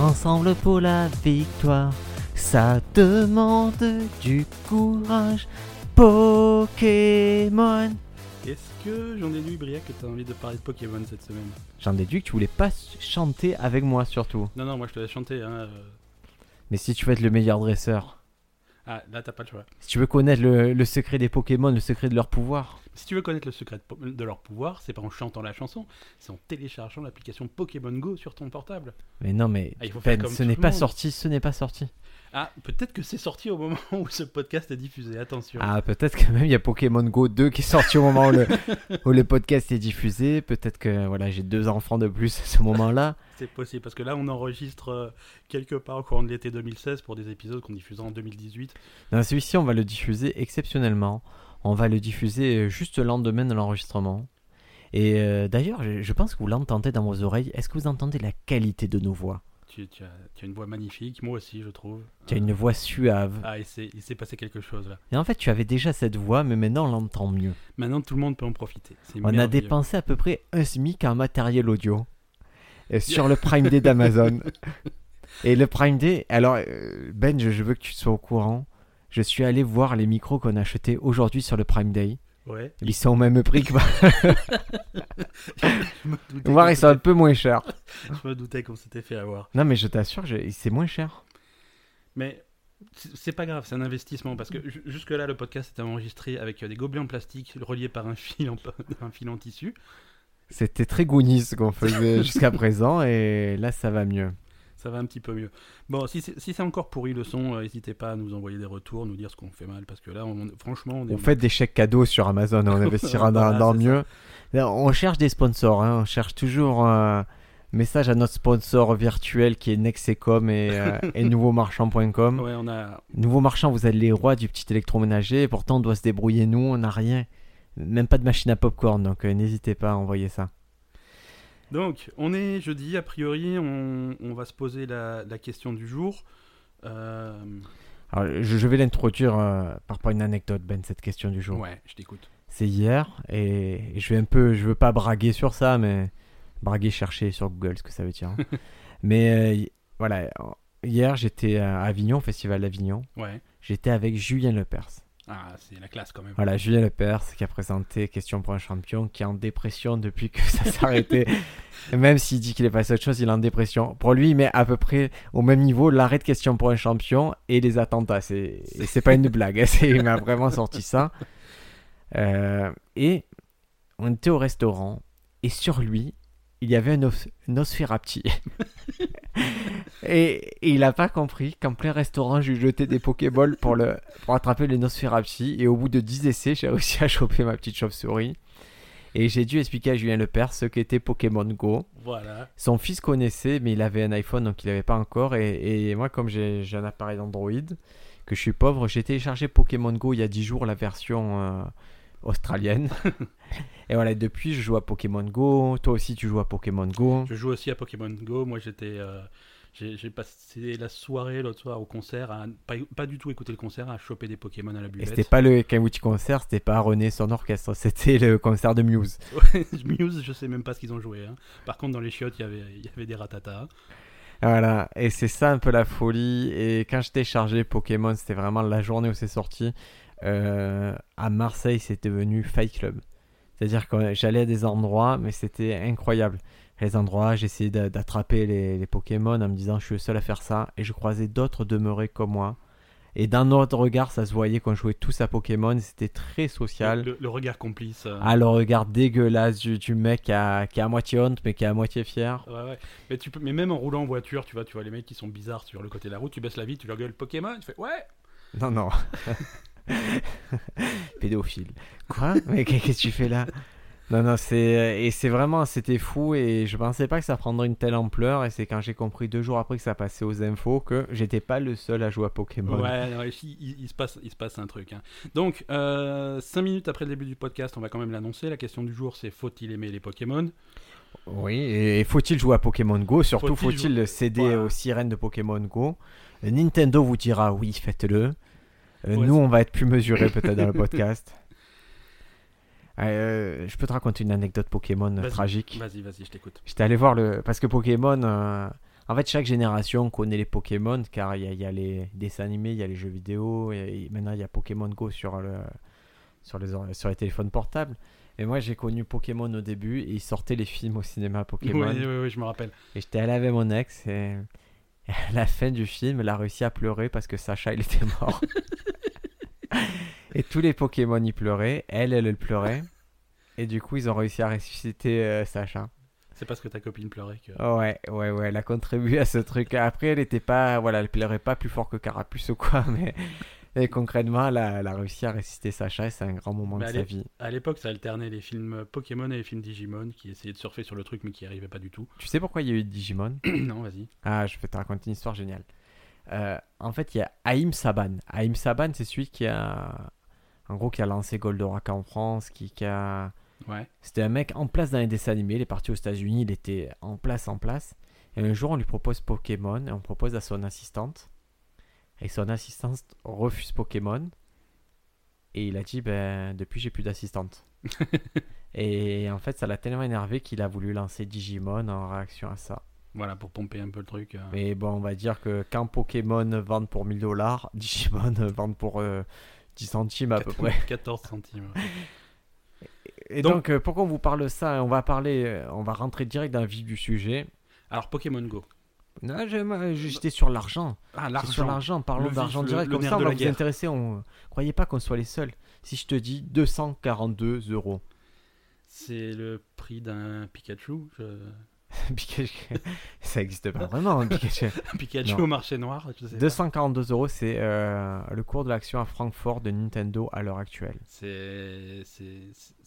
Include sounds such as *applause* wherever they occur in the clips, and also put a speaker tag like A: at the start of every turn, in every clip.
A: ensemble pour la victoire. Ça demande du courage. Pokémon.
B: Est-ce que j'en déduis, Briac, que t'as envie de parler de Pokémon cette semaine?
A: J'en déduis que tu voulais pas chanter avec moi surtout.
B: Non, non, moi je te laisse chanter. Hein. euh.
A: Mais si tu veux être le meilleur dresseur,
B: Ah, là t'as pas le choix.
A: si tu veux connaître le, le secret des Pokémon, le secret de leur pouvoir,
B: Si tu veux connaître le secret de, leur pouvoir, c'est pas en chantant la chanson, c'est en téléchargeant l'application Pokémon Go sur ton portable.
A: mais non mais
B: Ah, il faut faire
A: Ben,
B: comme
A: ce n'est pas sorti, ce n'est pas sorti.
B: Ah, peut-être que c'est sorti au moment *laughs* où ce podcast est diffusé, attention.
A: Ah peut-être que même il y a Pokémon Go 2 qui est sorti au moment où le, où le podcast est diffusé. Peut-être que voilà j'ai deux enfants de plus à ce moment-là. *laughs*
B: C'est possible, parce que là on enregistre euh, quelque part au courant de l'été 2016 pour des épisodes qu'on diffusera en 2018.
A: Dans celui-ci on va le diffuser exceptionnellement. On va le diffuser euh, juste le lendemain de l'enregistrement. Et euh, d'ailleurs je pense que vous l'entendez dans vos oreilles. Est-ce que vous entendez la qualité de nos voix?
B: Tu, tu as, tu as une voix magnifique, moi aussi je trouve.
A: Tu as une voix suave.
B: Ah, il s'est passé quelque chose là.
A: Et en fait tu avais déjà cette voix mais maintenant on l'entend mieux.
B: Maintenant tout le monde peut en profiter.
A: On a dépensé à peu près un SMIC en matériel audio euh, *laughs* sur le Prime Day d'Amazon. Et le Prime Day, alors euh, Ben, je, je veux que tu sois au courant. Je suis allé voir les micros qu'on a achetés aujourd'hui sur le Prime Day.
B: Ouais.
A: Ils sont au même prix que. *laughs* Voir, ils sont un peu moins chers.
B: Je me doutais qu'on s'était fait avoir.
A: Non, mais je t'assure, je- c'est moins cher.
B: Mais c'est pas grave, c'est un investissement parce que ju- jusque-là, le podcast était enregistré avec euh, des gobelets en plastique reliés par un fil en, *laughs* un fil en tissu.
A: C'était très Goonies ce qu'on faisait *laughs* jusqu'à présent et là ça va mieux.
B: Ça va un petit peu mieux. Bon, si c'est si c'est encore pourri le son, euh, n'hésitez pas à nous envoyer des retours, nous dire ce qu'on fait mal parce que là, on- franchement, on est.
A: On fait des chèques cadeaux sur Amazon, on *laughs* investira dans,
B: Voilà,
A: dans
B: c'est
A: mieux. Là, On cherche des sponsors, hein, on cherche toujours un message à notre sponsor virtuel qui est Nexecom et, euh, et *laughs* nouveaumarchand.com.
B: Ouais, on a.
A: Nouveau Marchand, vous êtes les rois du petit électroménager, et pourtant on doit se débrouiller nous, on n'a rien. Même pas de machine à popcorn, donc euh, n'hésitez pas à envoyer ça.
B: Donc, on est jeudi, a priori, on, on va se poser la, la question du jour. Euh,
A: Alors, je, je vais l'introduire euh, par une anecdote, Ben, cette question du jour.
B: Ouais, je t'écoute.
A: C'est hier, et, et je vais un peu, je veux pas braguer sur ça, mais braguer, chercher sur Google ce que ça veut dire. hein. *laughs* mais euh, voilà, hier j'étais à Avignon, au Festival d'Avignon.
B: Ouais.
A: J'étais avec Julien Lepers.
B: Ah, c'est la classe quand même.
A: Voilà, Julien Lepers qui a présenté Question pour un champion, qui est en dépression depuis que ça s'est arrêté. *laughs* Même s'il dit qu'il est passé à autre chose, il est en dépression. Pour lui, il met à peu près au même niveau l'arrêt de Question pour un champion et les attentats. C'est c'est pas une *laughs* blague, hein, c'est- il m'a vraiment sorti ça. Euh, et on était au restaurant et sur lui, il y avait un os Nosferapti. *laughs* et, et il a pas compris qu'en plein restaurant, je lui jetais des Pokéballs pour, le, pour attraper les Nosferapti. Et au bout de 10 essais, j'ai réussi à choper ma petite chauve-souris. Et j'ai dû expliquer à Julien Lepers ce qu'était Pokémon Go.
B: Voilà.
A: Son fils connaissait, mais il avait un iPhone, donc il n'avait pas encore. Et, et moi, comme j'ai j'ai un appareil Android, que je suis pauvre, j'ai téléchargé Pokémon Go il y a 10 jours, la version euh, australienne. *laughs* et voilà, depuis, je joue à Pokémon Go. Toi aussi, tu joues à Pokémon Go.
B: Je joue aussi à Pokémon Go. Moi, j'étais. euh, j'ai passé la soirée l'autre soir au concert à pas, pas du tout écouter le concert, à choper des Pokémon à la
A: Et
B: buvette.
A: c'était pas le Kawuchi concert, c'était pas René son orchestre, c'était le concert de Muse. *laughs*
B: Muse, je sais même pas ce qu'ils ont joué. hein. Par contre, dans les chiottes, il y avait, il y avait des ratatas.
A: Voilà, et c'est ça un peu la folie. Et quand je téléchargeais Pokémon, c'était vraiment la journée où c'est sorti. Euh, à Marseille, c'était devenu Fight Club. C'est-à-dire que j'allais à des endroits, mais c'était incroyable. Les endroits, j'essayais d'a- d'attraper les, les Pokémon en me disant je suis le seul à faire ça. Et je croisais d'autres demeurés comme moi. Et dans notre regard, ça se voyait qu'on jouait tous à Pokémon. C'était très social.
B: Le, le regard complice. euh.
A: Ah, le regard dégueulasse du, du mec qui a, qui a à moitié honte, mais qui est à moitié fier.
B: Ouais, ouais. Mais, tu peux, mais même en roulant en voiture, tu vois, tu vois les mecs qui sont bizarres sur le côté de la route, tu baisses la vie, tu leur gueules Pokémon, tu fais ouais
A: Non, non. *laughs* *laughs* Pédophile. Quoi? Mais qu'est-ce que tu fais là? Non, non, c'est. Et c'est vraiment. C'était fou et je pensais pas que ça prendrait une telle ampleur. Et c'est quand j'ai compris deux jours après que ça passait aux infos que j'étais pas le seul à jouer à Pokémon.
B: Ouais, non, ici, il, il se passe, il se passe un truc. hein. Donc, 5 minutes après le début du podcast, on va quand même l'annoncer. La question du jour, c'est faut-il aimer les Pokémon?
A: Oui, et faut-il jouer à Pokémon Go? Surtout,
B: Faut-il
A: faut-il
B: jouer-
A: céder
B: Voilà.
A: aux sirènes de Pokémon Go? Nintendo vous dira oui, faites-le. Euh,
B: Ouais,
A: nous, on va être plus mesurés peut-être dans le *laughs* podcast. Euh, je peux te raconter une anecdote Pokémon euh,
B: Vas-y.
A: tragique.
B: Vas-y, vas-y, je t'écoute.
A: J'étais allé voir le. Parce que Pokémon, euh, En fait, chaque génération connaît les Pokémon car il y, a- il y a les dessins animés, il y a les jeux vidéo, et, maintenant il y a Pokémon Go sur, le, sur, les, sur les téléphones portables. Et moi j'ai connu Pokémon au début et ils sortaient les films au cinéma Pokémon.
B: Oui, oui, oui, je me rappelle.
A: Et j'étais allé avec mon ex et à *laughs* la fin du film, elle a réussi à pleurer parce que Sacha il était mort. *laughs* et tous les Pokémon y pleuraient, elle, elle, elle pleurait. Et du coup, ils ont réussi à ressusciter euh, Sacha.
B: C'est parce que ta copine pleurait que.
A: Ouais, ouais, ouais, elle a contribué à ce truc. Après, elle était pas, voilà, elle pleurait pas plus fort que Carapuce ou quoi, *laughs* mais et concrètement, elle a, elle a réussi à ressusciter Sacha et c'est un grand moment de sa vie.
B: À l'époque, ça alternait les films Pokémon et les films Digimon qui essayaient de surfer sur le truc mais qui n'y arrivaient pas du tout.
A: Tu sais pourquoi il y a eu Digimon *clears throat*
B: non, vas-y.
A: Ah, je vais te raconter une histoire géniale. Euh, en fait, il y a Haïm Saban. Haïm Saban, c'est celui qui a, en gros, qui a lancé Goldorak en France, qui, qui a,
B: Ouais.
A: c'était un mec en place dans les dessins animés. Il est parti aux États-Unis, il était en place, en place. Et un jour, on lui propose Pokémon et on propose à son assistante. Et son assistante refuse Pokémon. Et il a dit, ben, depuis, j'ai plus d'assistante. *laughs* et en fait, ça l'a tellement énervé qu'il a voulu lancer Digimon en réaction à ça.
B: Voilà, pour pomper un peu le truc. euh.
A: Mais bon, on va dire que quand Pokémon vendent pour 1000 dollars, *laughs* Digimon vendent pour euh, 10 centimes à peu près.
B: 14 centimes. *laughs*
A: Et
B: Donc-
A: donc, euh, pourquoi on vous parle de ça? On va parler, euh, on va rentrer direct dans le vif du sujet.
B: Alors, Pokémon Go.
A: J'étais sur l'argent.
B: Ah,
A: J'étais Sur
B: l'argent.
A: l'argent, parlons d'argent direct.
B: le
A: Comme ça, on va vous
B: guerre.
A: intéresser. On... Croyez pas qu'on soit les seuls. Si je te dis 242 euros.
B: C'est le prix d'un Pikachu. je- *laughs*
A: Pikachu, *laughs* ça existe pas vraiment, un Pikachu. *laughs*
B: Un Pikachu
A: Non.
B: au marché noir. Je sais pas.
A: 242 euros, c'est euh, le cours de l'action à Francfort de Nintendo à l'heure actuelle.
B: C'est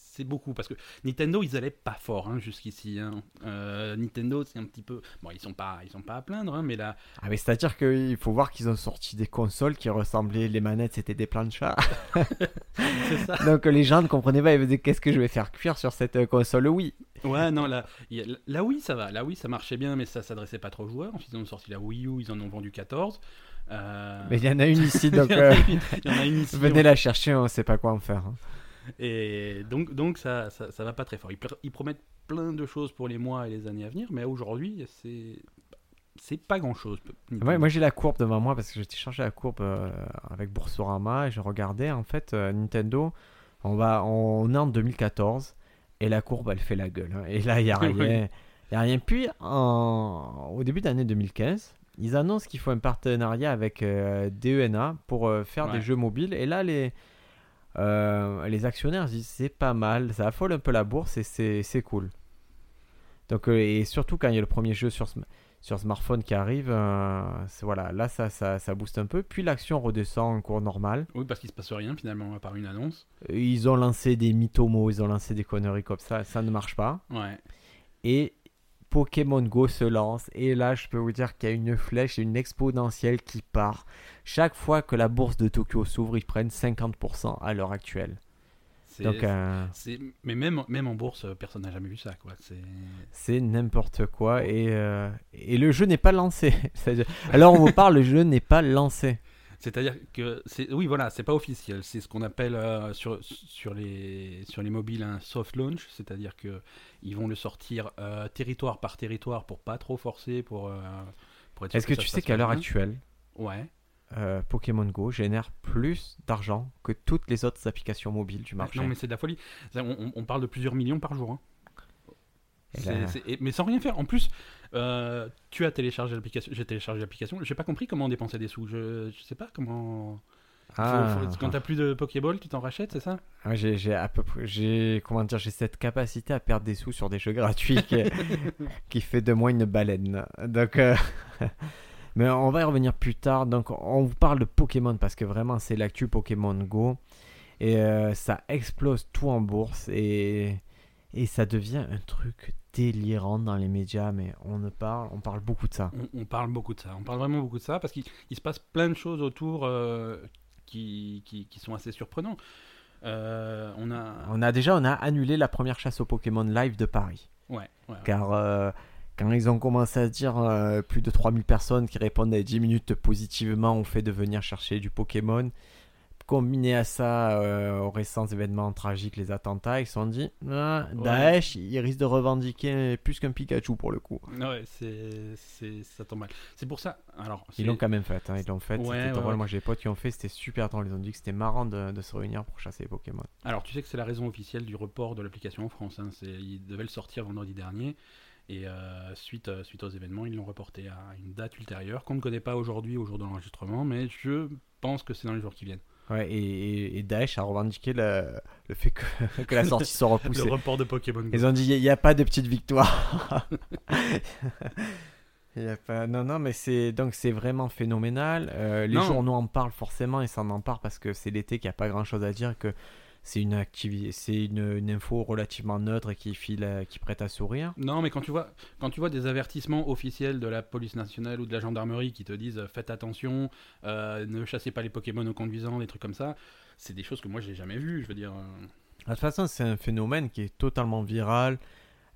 B: c'est- c'est beaucoup parce que Nintendo ils allaient pas fort hein, jusqu'ici. hein. Euh, Nintendo c'est un petit peu bon ils sont pas ils sont pas à plaindre hein, mais là
A: Ah mais c'est-à-dire qu'il faut voir qu'ils ont sorti des consoles qui ressemblaient, les manettes c'était des planchas. *laughs*
B: c'est ça.
A: Donc les gens ne comprenaient pas, ils me disaient qu'est-ce que je vais faire cuire sur cette euh, console Oui.
B: Ouais non là là oui ça va là oui ça marchait bien mais ça s'adressait pas trop aux joueurs. Ils ont sorti la Wii U ils en ont vendu 14. Euh,
A: Mais il y en a une ici, *laughs* donc euh,
B: une- ici,
A: venez la chercher, on sait pas quoi en faire.
B: Et donc, donc ça, ça, ça va pas très fort. Ils, pr- ils promettent plein de choses pour les mois et les années à venir, mais aujourd'hui, c'est c'est pas grand chose.
A: Ouais, moi j'ai la courbe devant moi parce que j'étais chargé la courbe euh, avec Boursorama et je regardais en fait euh, Nintendo, on, va, on est en 2014 et la courbe elle fait la gueule. hein. Et là il y a *laughs* rien. Il a rien. Puis en- au début d'année 2015, ils annoncent qu'il faut un partenariat avec euh, DENA pour faire
B: Ouais.
A: des jeux mobiles. Et là les, euh, les actionnaires disent c'est pas mal, ça affole un peu la bourse et c'est cool. Donc, euh, et surtout quand il y a le premier jeu sur, sur smartphone qui arrive, euh, voilà, là ça, ça, ça booste un peu. Puis l'action redescend en cours normal.
B: Oui, parce qu'il se passe rien finalement, à part une annonce.
A: Ils ont lancé des mythomos, ils ont lancé des conneries comme ça, ça ne marche pas.
B: Ouais.
A: Et Pokémon Go se lance. Et là, je peux vous dire qu'il y a une flèche et une exponentielle qui part. Chaque fois que la bourse de Tokyo s'ouvre, ils prennent 50% à l'heure actuelle.
B: C'est-
A: Donc, euh,
B: Mais même, même en bourse, personne n'a jamais vu ça. Quoi. C'est...
A: n'importe quoi. Et, euh, et le jeu n'est pas lancé. *laughs* Alors, on vous parle, le jeu n'est pas lancé.
B: C'est-à-dire que c'est oui voilà, c'est pas officiel, c'est ce qu'on appelle euh, sur sur les sur les mobiles un soft launch, c'est-à-dire que ils vont le sortir euh, territoire par territoire pour pas trop forcer pour euh, pour être
A: Est-ce que tu sais qu'à l'heure actuelle,
B: Ouais.
A: euh, Pokémon Go génère plus d'argent que toutes les autres applications mobiles du marché?
B: Non mais c'est de la folie. On parle de plusieurs millions par jour. hein. Mais sans rien faire. En plus, euh, tu as téléchargé l'application. J'ai téléchargé l'application. J'ai pas compris comment dépenser des sous. Je, je sais pas comment. Faut-
A: Ah.
B: faut- quand t'as plus de Pokéball, tu t'en rachètes, c'est ça?
A: J'ai, j'ai à peu près, j'ai, comment dire, j'ai cette capacité à perdre des sous sur des jeux gratuits qui, *laughs* qui fait de moi une baleine. Donc, euh, *laughs* mais on va y revenir plus tard. Donc, on vous parle de Pokémon parce que vraiment, c'est l'actu Pokémon Go et euh, ça explose tout en bourse et et ça devient un truc délirant dans les médias. Mais on ne parle, on parle beaucoup de ça.
B: on, on parle beaucoup de ça. On parle vraiment beaucoup de ça parce qu'il il se passe plein de choses autour euh, qui, qui, qui sont assez surprenants. Euh, on a.
A: On a déjà, on a annulé la première chasse au Pokémon live de Paris.
B: Ouais, ouais.
A: Car euh, quand ils ont commencé à dire euh, plus de 3000 personnes qui répondent à 10 minutes positivement au fait de venir chercher du Pokémon, combiné à ça euh, aux récents événements tragiques, les attentats, ils se sont dit ah, Daesh, il risque de revendiquer plus qu'un Pikachu pour le coup.
B: Ouais, c'est, ça tombe mal. C'est pour ça. Alors,
A: ils l'ont quand même fait. Hein, ils l'ont fait.
B: Ouais,
A: c'était drôle. Moi, j'ai des potes qui ont fait. C'était super drôle. Ils ont dit que c'était marrant de, de se réunir pour chasser les Pokémon.
B: Alors, tu sais que c'est la raison officielle du report de l'application en France. Hein. C'est, il devait le sortir vendredi dernier. Et euh, suite, euh, suite aux événements, ils l'ont reporté à une date ultérieure qu'on ne connaît pas aujourd'hui, au jour de l'enregistrement, mais je pense que c'est dans les jours qui viennent.
A: Ouais, et, et, Daesh a revendiqué le, le fait que, *laughs* que la sortie soit repoussée.
B: Le report de Pokémon Go.
A: Ils ont dit il n'y a pas de petite victoire. Il *laughs* y a pas... Non, non, mais c'est donc c'est vraiment phénoménal. Euh, les
B: Non.
A: journaux en parlent forcément et ça en parle parce que c'est l'été qu'il n'y a pas grand chose à dire que c'est une activité, c'est une, une info relativement neutre et qui file, à- qui prête à sourire.
B: Non, mais quand tu vois, quand tu vois des avertissements officiels de la police nationale ou de la gendarmerie qui te disent euh, faites attention, euh, ne chassez pas les Pokémon au conduisant, des trucs comme ça, c'est des choses que moi j'ai jamais vues. Je veux dire, euh,
A: De toute façon, c'est un phénomène qui est totalement viral.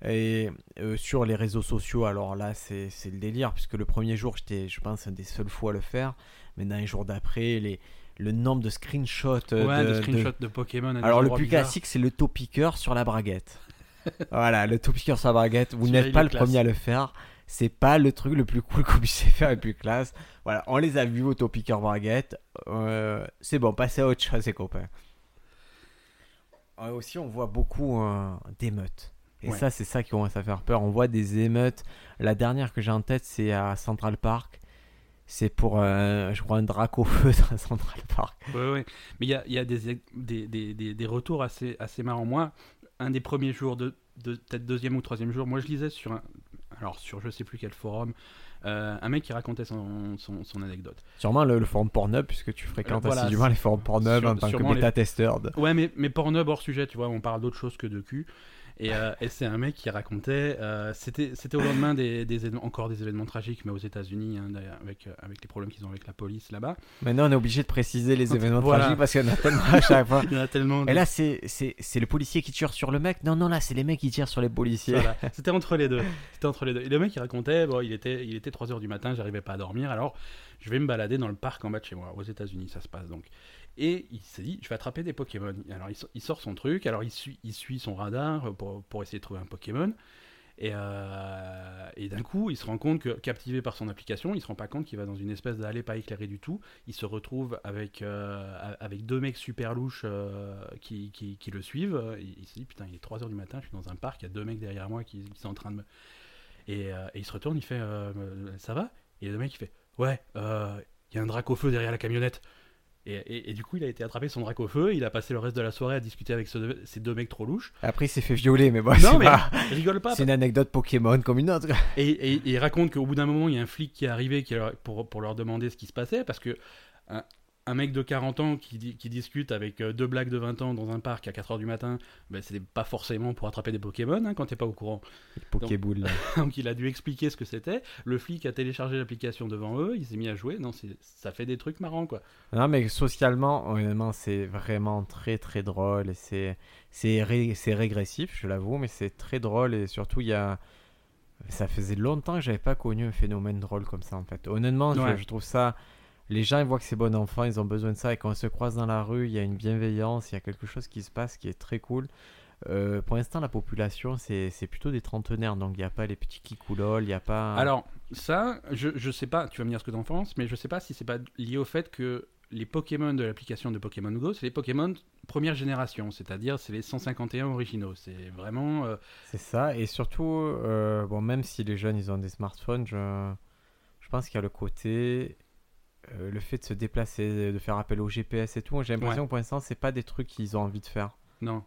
A: Et euh, sur les réseaux sociaux, alors là, c'est c'est le délire, puisque le premier jour, j'étais, je pense, un des seuls fois à le faire. Mais dans les jours d'après, les, le nombre de screenshots. euh,
B: ouais,
A: de,
B: des
A: de-
B: screenshots de, Pokémon.
A: Alors, le plus classique, c'est le topiqueur sur la braguette. *laughs* voilà, le topiqueur sur la braguette. Vous n'êtes pas le
B: classe.
A: premier à le faire. C'est pas le truc le plus cool qu'on puisse *laughs* faire le plus classe. Voilà, on les a vus au topiqueur braguette. Euh, c'est bon, passez à autre chose, les copains. Euh, aussi, on voit beaucoup euh, d'émeutes. Et
B: Ouais.
A: ça, c'est ça qui commence à faire peur. On voit des émeutes. La dernière que j'ai en tête, c'est à Central Park. C'est pour, euh, je crois, un drac au feu *laughs* dans Central Park.
B: Ouais, ouais. Mais il y a, y a des, des, des, des, des retours assez, assez marrants. Moi, un des premiers jours, de, de peut-être deuxième ou troisième jour, moi je lisais sur un, alors sur je sais plus quel forum, euh, un mec qui racontait son, son, son anecdote.
A: Sûrement le, le forum Pornhub, puisque tu fréquentes
B: Euh, voilà,
A: assidûment les forums Pornhub en tant que
B: les-
A: bêta-testeur. de-
B: Ouais, mais, mais Pornhub hors sujet, tu vois, on parle d'autre chose que de cul. Et, euh, et c'est un mec qui racontait, euh, c'était au lendemain des, des événements- encore des événements tragiques, mais aux États-Unis, hein, avec, euh, avec les problèmes qu'ils ont avec la police là-bas.
A: Maintenant, on est obligé de préciser les événements
B: Voilà.
A: tragiques parce qu'il y en a tellement à chaque fois. *laughs*
B: Il y en a tellement. de-
A: Et là, c'est le policier qui tire sur le mec Non, non, là, c'est les mecs qui tirent sur les policiers.
B: Voilà. *laughs* C'était entre les deux. C'était entre les deux. Et le mec il racontait, bon, il était, il était 3 heures du matin, j'arrivais pas à dormir, alors je vais me balader dans le parc en bas de chez moi, aux États-Unis, ça se passe donc. Et il s'est dit, je vais attraper des Pokémon. Alors il, so- il sort son truc, alors il suit, il suit son radar pour, pour essayer de trouver un Pokémon. Et, euh, et d'un coup, il se rend compte que, captivé par son application, il se rend pas compte qu'il va dans une espèce d'allée pas éclairée du tout. Il se retrouve avec, euh, avec deux mecs super louches euh, qui, qui, le suivent. Il, se dit, putain, il est 3h du matin, je suis dans un parc, il y a deux mecs derrière moi qui, sont en train de me... Et, euh, et il se retourne, il fait, euh, ça va? Et le mec, il fait, ouais, euh, il y a un drac au feu derrière la camionnette. Et, et- et du coup, il a été attrapé son drac au feu. Il a passé le reste de la soirée à discuter avec ce ces deux mecs trop louches.
A: Après, il s'est fait violer, mais bon,
B: non, mais
A: pas-
B: rigole pas.
A: c'est une anecdote Pokémon comme une autre.
B: Et, et- et il raconte qu'au bout d'un moment, il y a un flic qui est arrivé qui leur- pour, pour leur demander ce qui se passait, parce que un, un mec de 40 ans qui, di- qui discute avec euh, deux blagues de 20 ans dans un parc à 4h du matin, ben, c'est pas forcément pour attraper des Pokémon hein, quand t'es pas au courant.
A: Pokéball. là. *laughs*
B: Donc il a dû expliquer ce que c'était. Le flic a téléchargé l'application devant eux, il s'est mis à jouer. Non, c'est- ça fait des trucs marrants quoi.
A: Non, mais socialement, honnêtement, c'est vraiment très très drôle et c'est c'est ré- c'est régressif, je l'avoue, mais c'est très drôle et surtout il y a ça faisait longtemps que j'avais pas connu un phénomène drôle comme ça en fait. Honnêtement, je, trouve ça les gens ils voient que c'est bon enfant, ils ont besoin de ça et quand on se croise dans la rue, il y a une bienveillance, il y a quelque chose qui se passe qui est très cool. Euh, pour l'instant, la population, c'est plutôt des trentenaires, donc il n'y a pas les petits kikoulol, il n'y a pas...
B: Alors, ça, je, je sais pas, tu vas me dire ce que t'en penses, mais je sais pas si c'est pas lié au fait que les Pokémon de l'application de Pokémon Go, c'est les Pokémon première génération, c'est-à-dire c'est les 151 originaux. C'est vraiment. euh,
A: C'est ça, et surtout, euh, bon, même si les jeunes ils ont des smartphones, je, je pense qu'il y a le côté, euh, le fait de se déplacer, de faire appel au GPS et tout. J'ai l'impression que pour l'instant, c'est pas des trucs qu'ils ont envie de faire.
B: non.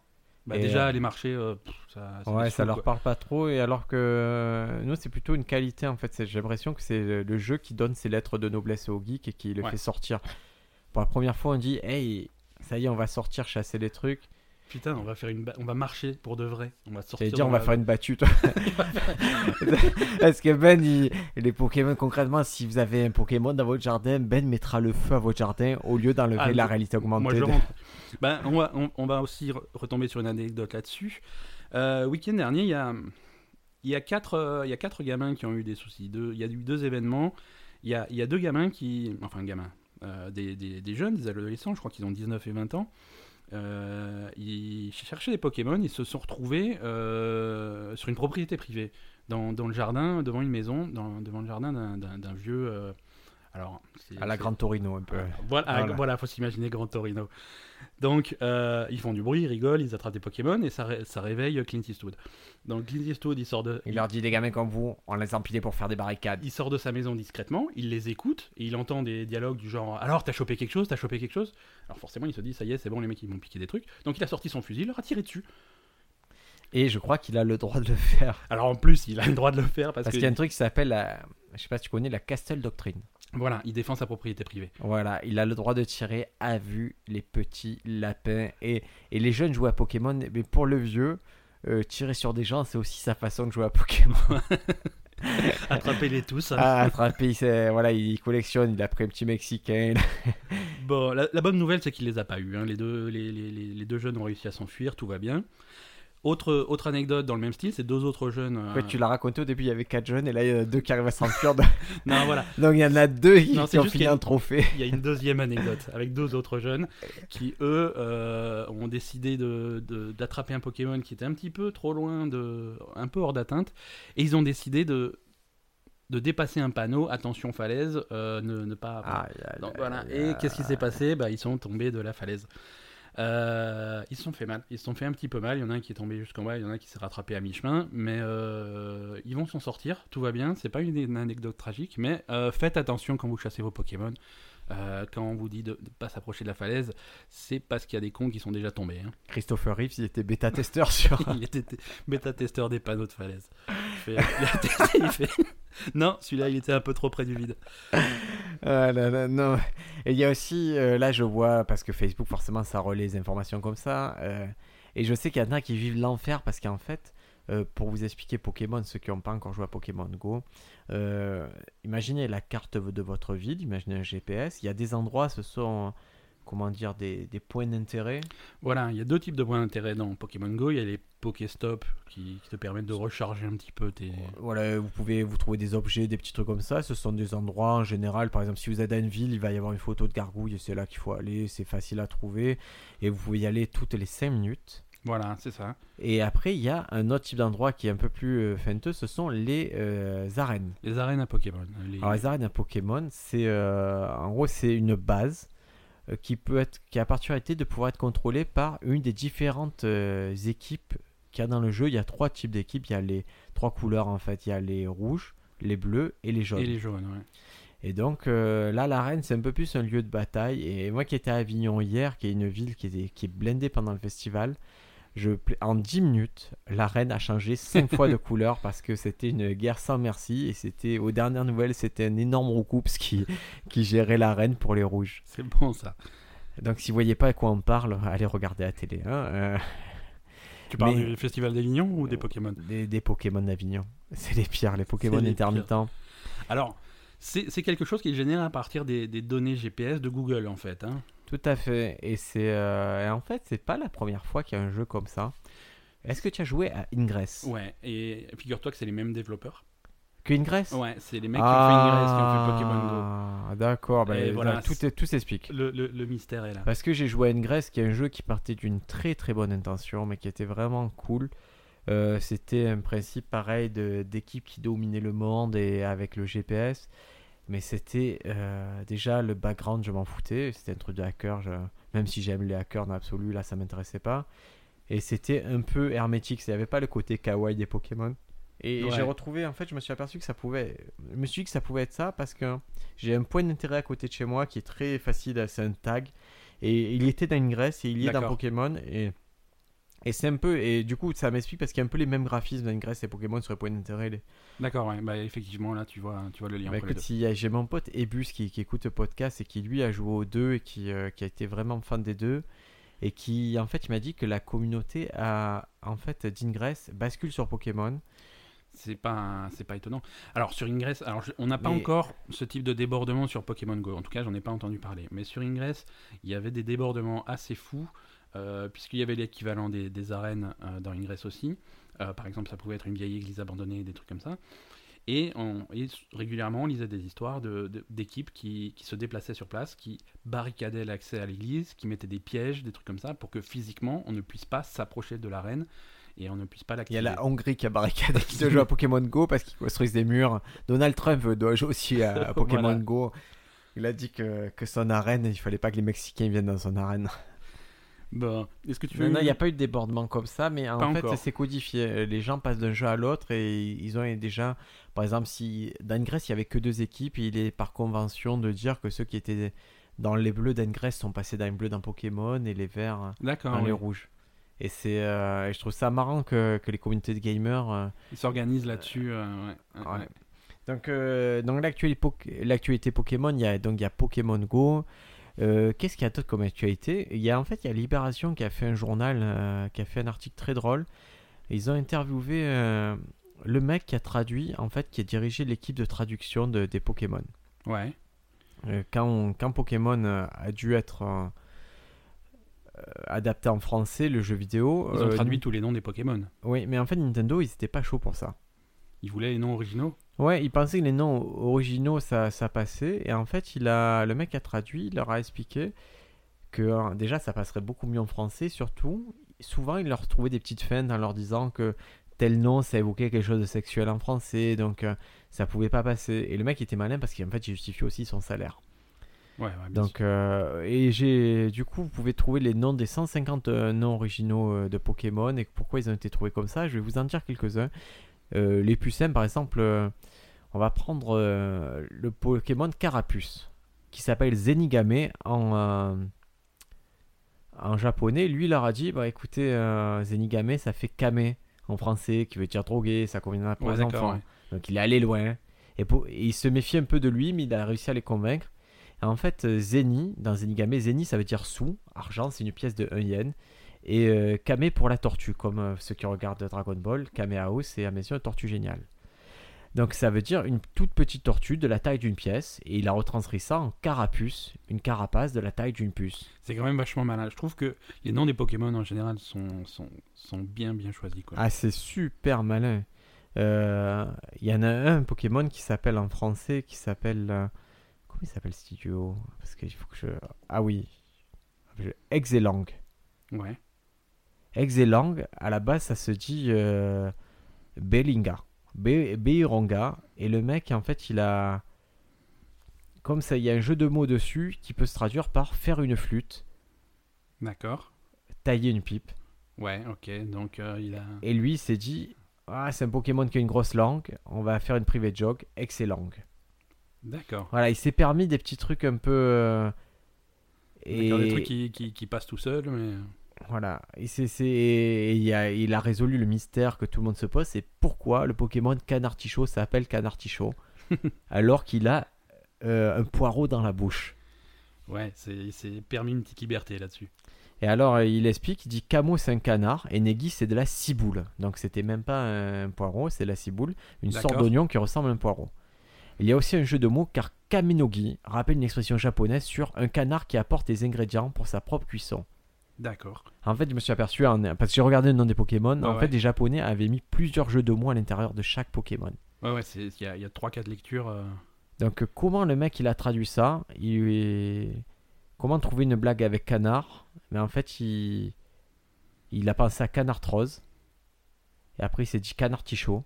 B: Bah,
A: Et,
B: déjà,
A: euh,
B: les marchés, euh, pff, ça, ça
A: ouais,
B: les
A: ça leur
B: quoi.
A: parle pas trop, et alors que nous, c'est plutôt une qualité en fait. J'ai l'impression que c'est le, jeu qui donne ses lettres de noblesse au geek et qui le
B: Ouais.
A: fait sortir. Pour la première fois, on dit, hey, ça y est, on va sortir chasser des trucs.
B: Putain, on va faire une, ba- on va marcher pour de vrai. On va sortir.
A: Dire, on va faire une battue, toi. *laughs* Parce que Ben, il- les Pokémon, concrètement, si vous avez un Pokémon dans votre jardin, Ben mettra le feu à votre jardin au lieu d'enlever
B: Ah,
A: la réalité augmentée.
B: Moi, je
A: de-
B: rentre. Ben, on, va, on, on va aussi re- retomber sur une anecdote là-dessus. Euh, week-end dernier, il y a, il y, a quatre, euh, il y a quatre gamins qui ont eu des soucis. Deux, il y a eu deux événements. Il y a, il y a deux gamins qui. Enfin, gamins. euh, des, des- des jeunes, des adolescents, je crois qu'ils ont 19 et 20 ans. Euh, ils cherchaient des Pokémon, ils se sont retrouvés euh, sur une propriété privée, dans, dans le jardin, devant une maison, dans, devant le jardin d'un- vieux. Alors,
A: À la Grande Torino, un peu.
B: voilà,
A: Voilà.
B: voilà. faut s'imaginer Grand Torino. Donc, euh, ils font du bruit, ils rigolent, ils attrapent des Pokémon et ça, ré- ça réveille Clint Eastwood. Donc, Clint Eastwood, il sort de,
A: Il leur dit des gamins comme vous, on les empilait pour faire des barricades.
B: il sort de sa maison discrètement, il les écoute et il entend des dialogues du genre Alors, t'as chopé quelque chose T'as chopé quelque chose? Alors, forcément, il se dit Ça y est, c'est bon, les mecs, ils vont piquer des trucs. Donc, il a sorti son fusil, il leur a tiré dessus.
A: Et je crois qu'il a le droit de le faire.
B: Alors, en plus, il a le droit de le faire parce,
A: Parce qu'il y a un truc qui s'appelle, la... je sais pas si tu connais, la Castle Doctrine.
B: Voilà, il défend sa propriété privée.
A: Voilà, il a le droit de tirer à vue les petits lapins. Et, et les jeunes jouent à Pokémon, mais pour le vieux, euh, tirer sur des gens, c'est aussi sa façon de jouer à Pokémon. *laughs*
B: Attrapez-les tous.
A: à attraper, c'est- voilà, il collectionne, il a pris un petit Mexicain.
B: Bon, la, la bonne nouvelle, c'est qu'il les a pas eu. hein. Les, deux, les- les deux jeunes ont réussi à s'enfuir, tout va bien. Autre, autre anecdote dans le même style, c'est deux autres jeunes. euh,
A: Ouais, tu l'as raconté au début, il y avait quatre jeunes, et là, il y en a deux qui arrivent à s'enfuir. de- *laughs*
B: Non, voilà.
A: Donc il y en a deux qui,
B: Non,
A: qui ont fini un trophée.
B: Il y a une deuxième anecdote avec deux autres jeunes qui, eux, euh, ont décidé de- de- d'attraper un Pokémon qui était un petit peu trop loin, de, un peu hors d'atteinte, et ils ont décidé de, de dépasser un panneau, attention falaise, euh, ne, ne pas... Donc,
A: aïe,
B: voilà. Et qu'est-ce qui s'est passé? Bah, Ils sont tombés de la falaise. Euh, ils se sont fait mal. Ils se sont fait un petit peu mal. Il y en a un qui est tombé jusqu'en bas, il y en a un qui s'est rattrapé à mi-chemin. Mais euh, ils vont s'en sortir. Tout va bien. C'est pas une, anecdote tragique. Mais euh, faites attention quand vous chassez vos Pokémon. Euh, quand on vous dit de ne pas s'approcher de la falaise, c'est parce qu'il y a des cons qui sont déjà tombés. hein.
A: Christopher Reeves, il était bêta-testeur sur. *laughs*
B: il était bêta-testeur des panneaux de falaise. Il fait- il fait- *laughs* Non, celui-là, il était un peu trop près du vide.
A: Ah là là, non. Et il y a aussi, euh, là je vois, parce que Facebook forcément ça relaie les informations comme ça, euh, et je sais qu'il y en a qui vivent l'enfer parce qu'en fait, euh, pour vous expliquer Pokémon, ceux qui n'ont pas encore joué à Pokémon Go, euh, imaginez la carte de votre ville, imaginez un GPS, il y a des endroits, ce sont, comment dire, des, des points d'intérêt.
B: Voilà, il y a deux types de points d'intérêt dans Pokémon Go. Il y a les Pokéstop qui, qui te permettent de recharger un petit peu tes.
A: Voilà, vous pouvez vous trouver des objets, des petits trucs comme ça. Ce sont des endroits en général. Par exemple, si vous êtes dans une ville, il va y avoir une photo de gargouille c'est là qu'il faut aller. C'est facile à trouver et vous pouvez y aller toutes les 5 minutes.
B: Voilà, c'est ça.
A: Et après, il y a un autre type d'endroit qui est un peu plus euh, fenteux, ce sont les euh, arènes.
B: Les arènes à Pokémon. Les-
A: Alors les arènes à Pokémon, c'est euh, en gros c'est une base euh, qui peut être qui a la particularité de pouvoir être contrôlée par une des différentes équipes qu'il y a dans le jeu. Il y a trois types d'équipes, il y a les trois couleurs en fait, il y a les rouges, les bleus et les jaunes.
B: Et les jaunes, ouais.
A: Et donc euh, là, l'arène, c'est un peu plus un lieu de bataille. Et moi qui étais à Avignon hier, qui est une ville qui est, qui est blindée pendant le festival, je, en 10 minutes, l'arène a changé 5 fois de *laughs* couleur parce que c'était une guerre sans merci. Et c'était, aux dernières nouvelles, c'était un énorme roucoups qui, *laughs* qui gérait l'arène pour les rouges.
B: C'est bon ça.
A: Donc si vous voyez pas à quoi on parle, allez regarder la télé. hein, euh,
B: Tu parles
A: Mais-
B: du festival d'Avignon ou des Pokémon?
A: Des, des Pokémon d'Avignon. C'est les pires, les Pokémon
B: les
A: intermittents.
B: Alors, c'est c'est quelque chose qui est généré à partir des, des données GPS de Google en fait. hein.
A: Tout à fait. Et c'est euh, en fait, c'est pas la première fois qu'il y a un jeu comme ça. Est-ce que tu as joué à Ingress?
B: Ouais, et figure-toi que c'est les mêmes développeurs.
A: Que Ingress?
B: Ouais, c'est les mecs qui ont fait Ingress qui ont fait Pokémon Go.
A: Ah, d'accord. bah,
B: voilà,
A: là, tout, est- tout s'explique.
B: Le, le- le mystère est là.
A: Parce que j'ai joué à Ingress, qui est un jeu qui partait d'une très très bonne intention, mais qui était vraiment cool. Euh, C'était un principe pareil d'équipe qui dominait le monde et avec le GPS. Mais c'était euh, déjà le background, je m'en foutais. C'était un truc de hacker. je- Même si j'aime les hackers dans l'absolu, là ça m'intéressait pas. Et c'était un peu hermétique. Il n'y avait pas le côté kawaii des Pokémon. Et
B: Ouais.
A: j'ai retrouvé, en fait, je me suis aperçu que ça pouvait. Je me suis dit que ça pouvait être ça parce que j'ai un point d'intérêt à côté de chez moi qui est très facile. C'est un tag. Et il était dans Ingress et il y est dans. Pokémon. Et, et c'est un peu. Et du coup, ça m'explique parce qu'il y a un peu les mêmes graphismes dans Ingress et Pokémon sur les points d'intérêt. Les...
B: D'accord, ouais, bah effectivement là tu vois, tu vois le lien
A: Bah,
B: entre les
A: écoute,
B: deux.
A: j'ai mon pote Ebus qui, qui écoute le podcast et qui lui a joué aux deux et qui, euh, qui a été vraiment fan des deux. Et qui, en fait, il m'a dit que la communauté a, en fait, d'Ingress bascule sur Pokémon.
B: C'est pas, c'est pas étonnant. Alors sur Ingress, alors je- on n'a pas
A: Mais-
B: encore ce type de débordement sur Pokémon Go. En tout cas, j'en ai pas entendu parler. Mais sur Ingress, il y avait des débordements assez fous, puisqu'il y avait l'équivalent des, des arènes euh, dans Ingress aussi. Euh, par exemple, ça pouvait être une vieille église abandonnée, des trucs comme ça. Et, on, et régulièrement, on lisait des histoires de- de- d'équipes qui, qui se déplaçaient sur place, qui barricadaient l'accès à l'église, qui mettaient des pièges, des trucs comme ça, pour que physiquement, on ne puisse pas s'approcher de l'arène et on ne puisse pas
A: Il y
B: l'activer.
A: a la Hongrie qui a barricadé qui *laughs* doit jouer à Pokémon Go parce qu'ils construisent des murs. Donald Trump doit jouer aussi à *laughs* Pokémon
B: Voilà.
A: Go. Il a dit que, que son arène, il fallait pas que les Mexicains viennent dans son arène.
B: Bon, est-ce que tu
A: Non,
B: veux...
A: non, il n'y a pas eu de débordement comme ça, mais en
B: Pas
A: fait, c'est codifié. Les gens passent d'un jeu à l'autre et ils ont déjà, par exemple, si d'Angress, il y avait que deux équipes, il est par convention de dire que ceux qui étaient dans les bleus d'Angress sont passés dans les bleus dans Pokémon et les verts
B: D'accord,
A: dans les rouges. Et c'est, euh, je trouve ça marrant que, que les communautés de gamers. euh,
B: ils s'organisent là-dessus. euh, ouais, ouais,
A: Ouais.
B: ouais.
A: Donc, euh, dans l'actualité Pokémon, il y a donc il y a Pokémon Go. Euh, Qu'est-ce qu'il y a d'autre comme actualité? Il y a en fait il y a Libération qui a fait un journal, euh, qui a fait un article très drôle. Ils ont interviewé euh, le mec qui a traduit, en fait, qui a dirigé l'équipe de traduction de- des Pokémon.
B: Ouais.
A: Quand, on- quand Pokémon a dû être adapté en français, le jeu vidéo.
B: Ils ont traduit tous les noms des Pokémon.
A: Oui, mais en fait Nintendo, ils étaient pas chauds pour ça.
B: Ils voulaient les noms originaux?
A: Ouais, il pensait que les noms originaux ça, ça passait et en fait il a le mec a traduit, il leur a expliqué que euh, déjà ça passerait beaucoup mieux en français, surtout souvent il leur trouvait des petites feintes en leur disant que tel nom ça évoquait quelque chose de sexuel en français donc euh, ça pouvait pas passer et le mec était malin parce qu'en fait il justifiait aussi son salaire.
B: Ouais, ouais, bien
A: Donc euh, et j'ai du coup vous pouvez trouver les noms des 150 euh, noms originaux euh, de Pokémon et pourquoi ils ont été trouvés comme ça, je vais vous en dire quelques-uns. Euh, les plus simples par exemple euh, on va prendre euh, le Pokémon Carapuce qui s'appelle Zenigame en, en japonais. Lui, il leur a dit bah écoutez, Zenigame ça fait Kame en français qui veut dire drogué, ça conviendra pour
B: Ouais,
A: les enfants.
B: ouais.
A: Donc il est allé loin. Et, pour- et il se méfie un peu de lui, mais il a réussi à les convaincre. Et en fait, Zeni, dans Zenigame, Zeni ça veut dire sous, argent, c'est une pièce de 1 yen. Et euh, Kame pour la tortue, comme euh, ceux qui regardent Dragon Ball, Kamehameha, c'est à mes yeux une tortue géniale. Donc ça veut dire une toute petite tortue de la taille d'une pièce, et il a retranscrit ça en carapuce, une carapace de la taille d'une puce.
B: C'est quand même vachement malin. Je trouve que les noms des Pokémon en général sont, sont, sont bien bien choisis. Quoi.
A: Ah, c'est super malin. Euh, Il y en a un Pokémon qui s'appelle en français, qui s'appelle... euh, comment il s'appelle studio? Parce qu'il faut que je... Ah oui. Exelang.
B: Ouais.
A: Exelang, à la base, ça se dit euh, Belinga. Et le mec, en fait, il a... Comme ça, il y a un jeu de mots dessus qui peut se traduire par faire une flûte,
B: D'accord.
A: tailler une pipe.
B: Ouais, ok. Donc euh, il a.
A: Et lui, il s'est dit, ah, c'est un Pokémon qui a une grosse langue, on va faire une private joke, Exelang.
B: D'accord.
A: Voilà, il s'est permis des petits trucs un peu... euh, et
B: Des trucs qui, qui, qui passent tout seul, mais.
A: Voilà, et c'est, il, a, il a résolu le mystère que tout le monde se pose, c'est pourquoi le Pokémon Canartichaud s'appelle Canartichaud *laughs* alors qu'il a euh, un poireau dans la bouche.
B: Ouais, c'est c'est permis une petite liberté là-dessus.
A: Et alors euh, il explique, il dit Camo c'est un canard et Negi c'est de la ciboule. Donc c'était même pas un poireau, c'est de la ciboule, une sorte d'oignon qui ressemble à un poireau. Il y a aussi un jeu de mots car Kaminogi rappelle une expression japonaise sur un canard qui apporte des ingrédients pour sa propre cuisson.
B: D'accord.
A: En fait, je me suis aperçu, en- parce que j'ai regardé le nom des Pokémon, en
B: ouais.
A: fait, les Japonais avaient mis plusieurs jeux de mots à l'intérieur de chaque Pokémon.
B: Ouais, ouais, il y a, y a 3-4 lectures. euh,
A: Donc, comment le mec il a traduit ça? Il est... Comment trouver une blague avec canard? Mais en fait, il, il a pensé à canard rose. Et après, il s'est dit canard tichot.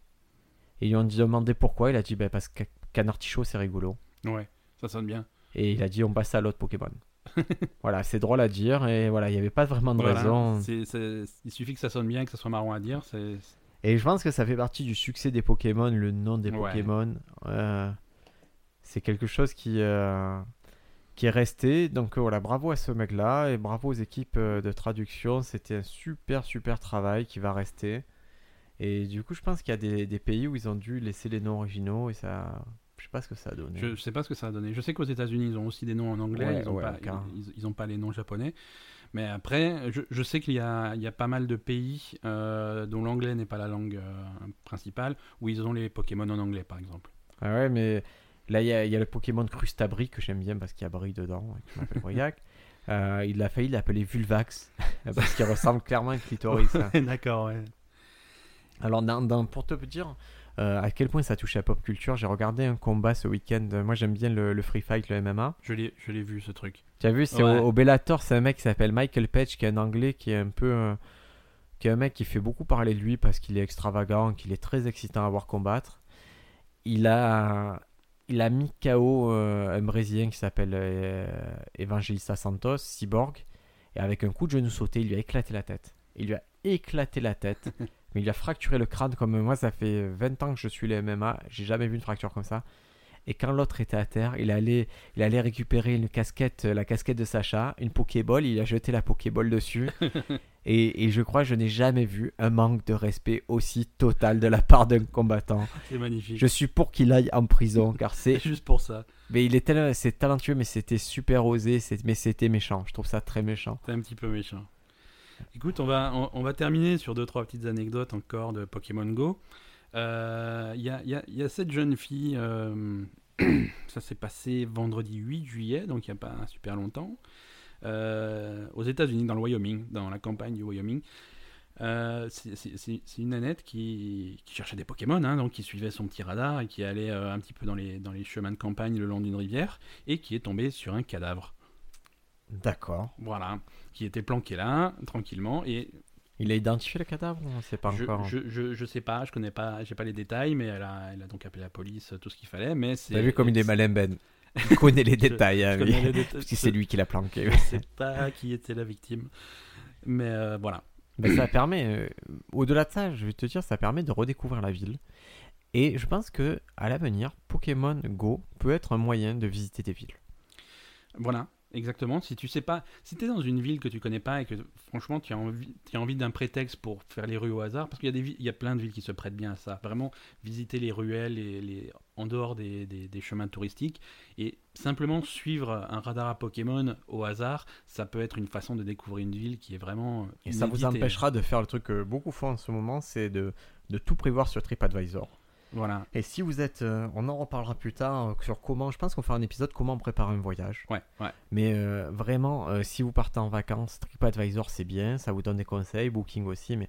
A: Et ils ont demandé pourquoi. Il a dit ben, parce que canard tichot c'est rigolo.
B: Ouais, ça sonne bien.
A: Et il a dit on passe à l'autre Pokémon. *laughs* voilà, c'est drôle à dire. Et voilà, il n'y avait pas vraiment de
B: Voilà,
A: raison.
B: il suffit que ça sonne bien, que ça soit marrant à dire. C'est
A: Et je pense que ça fait partie du succès des Pokémon, le nom des
B: Ouais.
A: Pokémon. Euh, c'est quelque chose qui, euh, qui est resté. Donc euh, voilà, bravo à ce mec-là et bravo aux équipes euh, de traduction. C'était un super, super travail qui va rester. Et du coup, je pense qu'il y a des, des pays où ils ont dû laisser les noms originaux et ça. Je sais pas ce que ça a donné.
B: Je sais pas ce que ça a donné. Je sais qu'aux États-unis, ils ont aussi des noms en anglais.
A: Ouais,
B: ils, ont
A: ouais,
B: pas, ils, ils ont pas les noms japonais. Mais après, je, je sais qu'il y y a pas mal de pays euh, dont l'anglais n'est pas la langue euh, principale, où ils ont les Pokémon en anglais, par exemple.
A: Ah ouais, mais là, il y, a- il y a le Pokémon Crustabri que j'aime bien parce qu'il y a Bri dedans, et que je m'appelle Briac. *laughs* Euh, il a failli l'appeler Vulvax *laughs* parce qu'il ressemble clairement à un clitoris. *laughs* hein.
B: D'accord, ouais.
A: Alors, dans, dans- pour te dire, euh, à quel point ça touche à la pop culture. J'ai regardé un combat ce week-end. Moi, j'aime bien le, le free fight, le MMA.
B: Je l'ai, je l'ai vu ce truc.
A: Tu as vu, c'est
B: Ouais.
A: au, au Bellator, c'est un mec qui s'appelle Michael Page, qui est un anglais, qui est un peu. euh, qui est un mec qui fait beaucoup parler de lui parce qu'il est extravagant, qu'il est très excitant à voir combattre. Il a, il a mis KO euh, un Brésilien qui s'appelle Evangelista Santos, Cyborg, et avec un coup de genou sauté, il lui a éclaté la tête. Il lui a éclaté la tête, *laughs* mais il a fracturé le crâne comme moi, ça fait 20 ans que je suis le MMA, j'ai jamais vu une fracture comme ça. Et quand l'autre était à terre, il allait, il allait récupérer une casquette, la casquette de Sacha, une Pokéball, il a jeté la Pokéball dessus. *laughs* et, et je crois que je n'ai jamais vu un manque de respect aussi total de la part d'un combattant.
B: C'est magnifique.
A: Je suis pour qu'il aille en prison, car c'est, *laughs*
B: juste pour ça.
A: mais il est tel- c'est talentueux, mais c'était super osé, c'est- mais c'était méchant. Je trouve ça très méchant.
B: C'est un petit peu méchant. Écoute, on va, on, va terminer sur deux, trois petites anecdotes encore de Pokémon Go. Euh, Il y, a, il y a- cette jeune fille, euh, *clears throat* ça s'est passé vendredi 8 juillet, donc il n'y a pas super longtemps, euh, aux États-Unis, dans le Wyoming, dans la campagne du Wyoming. Euh, c'est- une nanette qui, cherchait des Pokémon, hein, donc qui suivait son petit radar et qui allait euh, un petit peu dans les, dans les chemins de campagne le long d'une rivière et qui est tombée sur un cadavre.
A: D'accord.
B: Voilà, qui était planqué là, tranquillement, et
A: Il a identifié le cadavre on sait pas
B: je,
A: encore
B: je, je, je sais pas, je connais pas, j'ai pas les détails, mais elle a, elle a donc appelé la police, tout ce qu'il fallait, mais c'est...
A: T'as vu comme il est malin, Ben? *laughs* Il connaît les détails, hein,
B: je
A: lui.
B: connais les détails.
A: Parce que c'est lui qui l'a planqué.
B: Je sais pas qui était la victime, mais euh, voilà.
A: Mais ça permet, euh, au-delà de ça, je vais te dire, ça permet de redécouvrir la ville. Et je pense que à l'avenir, Pokémon Go peut être un moyen de visiter des villes.
B: Voilà, exactement. Si tu sais pas, si tu es dans une ville que tu connais pas et que franchement tu as envie, as envie d'un prétexte pour faire les rues au hasard, parce qu'il y a des il y a plein de villes qui se prêtent bien à ça. Vraiment visiter les ruelles et les en dehors des, des- des chemins touristiques et simplement suivre un radar à Pokémon au hasard, ça peut être une façon de découvrir une ville qui est vraiment.
A: Et ça vous empêchera de faire le truc que beaucoup font en ce moment, c'est de, de tout prévoir sur TripAdvisor.
B: Voilà.
A: Et si vous êtes, euh, on en reparlera plus tard euh, sur comment, je pense qu'on fera un épisode comment préparer un voyage.
B: Ouais, ouais.
A: Mais euh, vraiment, si vous partez en vacances, TripAdvisor c'est bien, ça vous donne des conseils, Booking aussi, mais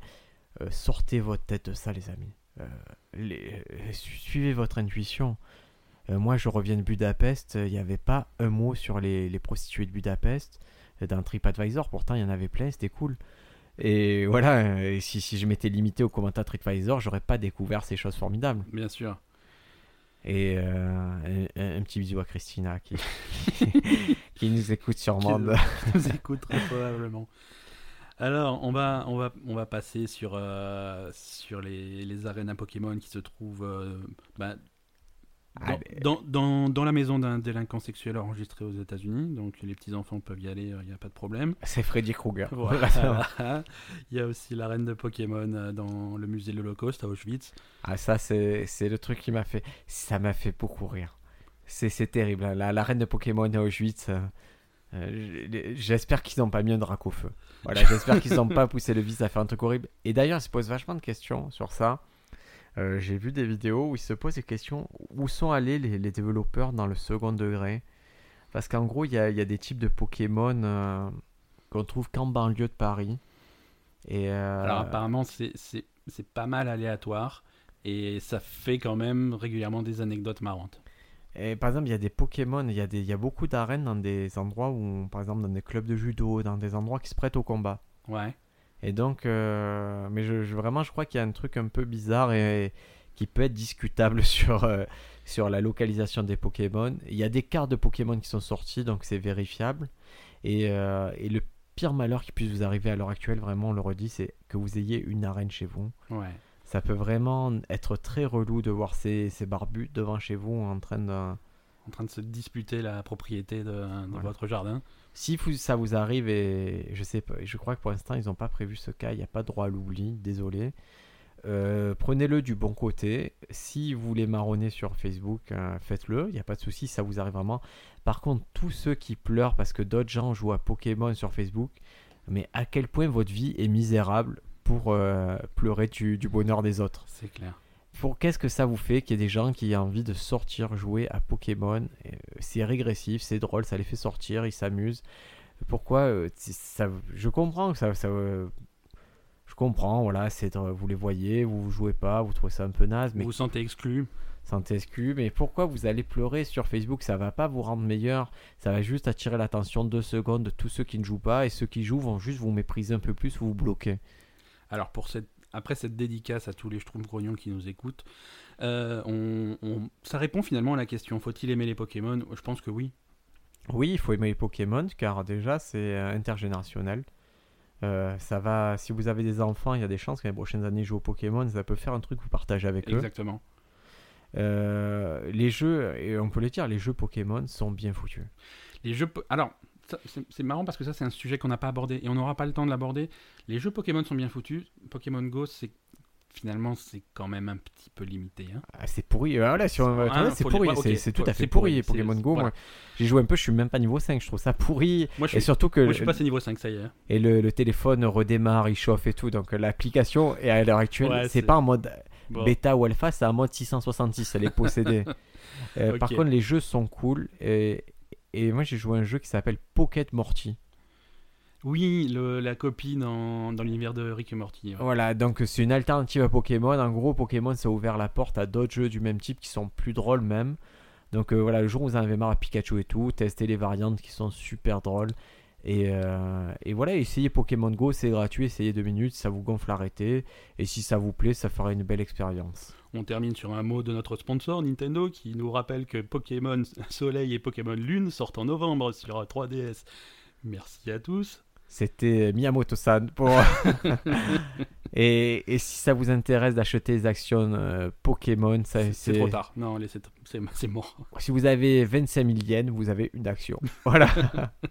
A: sortez votre tête de ça, les amis. Les- suivez votre intuition. Moi, je reviens de Budapest, il n'y avait pas un mot sur les, les prostituées de Budapest dans TripAdvisor, pourtant il y en avait plein, c'était cool. Et voilà, et si, si je m'étais limité aux commentaires TripAdvisor, j'aurais pas découvert ces choses formidables.
B: Bien sûr.
A: Et euh, un, un petit bisou à Christina qui, *laughs* qui nous écoute sûrement.
B: Qui- nous écoute très probablement. Alors, on va, on va, on va passer sur, euh, sur les, les arènes à Pokémon qui se trouvent euh, bah, dans,
A: Allez.
B: dans, dans, dans la maison d'un délinquant sexuel enregistré aux États-Unis. Donc, les petits-enfants peuvent y aller, il n'y a pas de problème.
A: C'est Freddy Krueger.
B: Voilà. *laughs* *laughs* Il y a aussi l'arène de Pokémon euh, dans le musée de l'Holocauste à Auschwitz.
A: Ah, ça, c'est le truc qui m'a fait. Ça m'a fait beaucoup rire. C'est terrible. hein. La, la reine de Pokémon à Auschwitz. euh, euh, j'espère qu'ils n'ont pas mis un drac au feu. Voilà, j'espère qu'ils n'ont *laughs* pas poussé le vice à faire un truc horrible. Et d'ailleurs, ils se posent vachement de questions sur ça. Euh, J'ai vu des vidéos où ils se posent des questions où sont allés les, les développeurs dans le second degré? Parce qu'en gros, il y a, il y a des types de Pokémon euh, qu'on trouve qu'en banlieue de Paris. Et euh,
B: Alors, apparemment, c'est pas mal aléatoire. Et ça fait quand même régulièrement des anecdotes marrantes.
A: Et par exemple, il y a des Pokémon, il y a, des, il y a beaucoup d'arènes dans des endroits où, par exemple, dans des clubs de judo, dans des endroits qui se prêtent au combat.
B: Ouais.
A: Et donc, euh, mais je, je- vraiment, je crois qu'il y a un truc un peu bizarre et, qui peut être discutable *laughs* sur, euh, sur la localisation des Pokémon. Il y a des cartes de Pokémon qui sont sorties, donc c'est vérifiable. Et, euh, et le pire malheur qui puisse vous arriver à l'heure actuelle, vraiment, on le redit, c'est que vous ayez une arène chez vous.
B: Ouais.
A: Ça peut vraiment être très relou de voir ces, ces barbus devant chez vous en train de...
B: en train de se disputer la propriété de, de
A: Voilà.
B: votre jardin.
A: Si vous- ça vous arrive, et je sais pas, je crois que pour l'instant ils n'ont pas prévu ce cas, il n'y a pas droit à l'oubli, désolé. Euh, Prenez-le du bon côté. Si vous voulez marronner sur Facebook, euh, faites-le, il n'y a pas de souci, ça vous arrive vraiment. Par contre, tous ceux qui pleurent parce que d'autres gens jouent à Pokémon sur Facebook, mais à quel point votre vie est misérable pour euh, pleurer du, du bonheur des autres?
B: C'est clair.
A: Pour qu'est-ce que ça vous fait qu'il y ait des gens qui aient envie de sortir jouer à Pokémon? Euh, C'est régressif, c'est drôle, ça les fait sortir, ils s'amusent. Pourquoi euh, ça, Je comprends que ça, ça, euh, Je comprends, voilà, c'est vous les voyez, vous, vous jouez pas, vous trouvez ça un peu naze, mais
B: Vous vous sentez exclu.
A: santé exclu, mais pourquoi vous allez pleurer sur Facebook? Ça va pas vous rendre meilleur, ça va juste attirer l'attention deux secondes de tous ceux qui ne jouent pas, et ceux qui jouent vont juste vous mépriser un peu plus ou vous bloquer.
B: Alors pour cette, après cette dédicace à tous les Schtroumpfs grognons qui nous écoutent, euh, on, on- ça répond finalement à la question faut-il aimer les Pokémon? Je pense que oui.
A: Oui, il faut aimer les Pokémon, car déjà c'est euh, intergénérationnel. Euh, ça va, si vous avez des enfants, il y a des chances que les prochaines années ils jouent au Pokémon, ça peut faire un truc que vous partagez avec eux.
B: Exactement.
A: Les jeux, et on peut le dire, les jeux Pokémon sont bien foutus.
B: Les jeux. Alors, c'est marrant parce que ça, c'est un sujet qu'on n'a pas abordé et on n'aura pas le temps de l'aborder. Les jeux Pokémon sont bien foutus. Pokémon Go, c'est finalement, c'est quand même un petit peu limité. hein.
A: Ah, c'est pourri, euh, voilà, va-
B: Hein,
A: c'est
B: les-
A: pourri, c'est- tout à fait pourri, Pokémon Go.
B: voilà.
A: Moi, j'ai joué un peu, je suis même pas niveau 5, je trouve ça pourri.
B: Moi, je
A: Et
B: suis,
A: surtout que
B: moi, je suis passé niveau 5, ça y est. hein.
A: et le, le téléphone redémarre, il chauffe et tout, donc l'application, et à l'heure actuelle,
B: Ouais,
A: c'est pas en mode
B: Bon.
A: bêta ou alpha, c'est en mode 666, elle est possédée. *laughs* Euh, Par contre, les jeux sont cool, et, et moi j'ai joué à un jeu qui s'appelle Pocket Morty.
B: Oui, le- la copie dans, dans l'univers de Rick et Morty. ouais.
A: Voilà, donc c'est une alternative à Pokémon. En gros, Pokémon, ça a ouvert la porte à d'autres jeux du même type qui sont plus drôles même. Donc euh, voilà, le jour où vous en avez marre à Pikachu et tout, testez les variantes qui sont super drôles. Et, euh, et voilà, essayez Pokémon Go, c'est gratuit, essayez deux minutes, ça vous gonfle arrêtez. Et si ça vous plaît, ça fera une belle expérience.
B: On termine sur un mot de notre sponsor Nintendo qui nous rappelle que Pokémon *laughs* Soleil et Pokémon Lune sortent en novembre sur 3DS. Merci à tous.
A: C'était Miyamoto-san pour... *laughs* et, et si ça vous intéresse d'acheter les actions euh, Pokémon, ça,
B: C'est c'est trop tard. Non, allez, c'est c'est- c'est mort.
A: Si vous avez 25 000 yens, vous avez une action. *laughs* Voilà.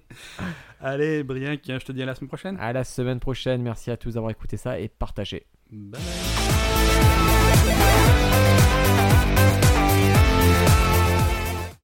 A: *laughs*
B: Allez, Brian, je te dis à la semaine prochaine.
A: À la semaine prochaine. Merci à tous d'avoir écouté ça et partagé.
B: Bye bye.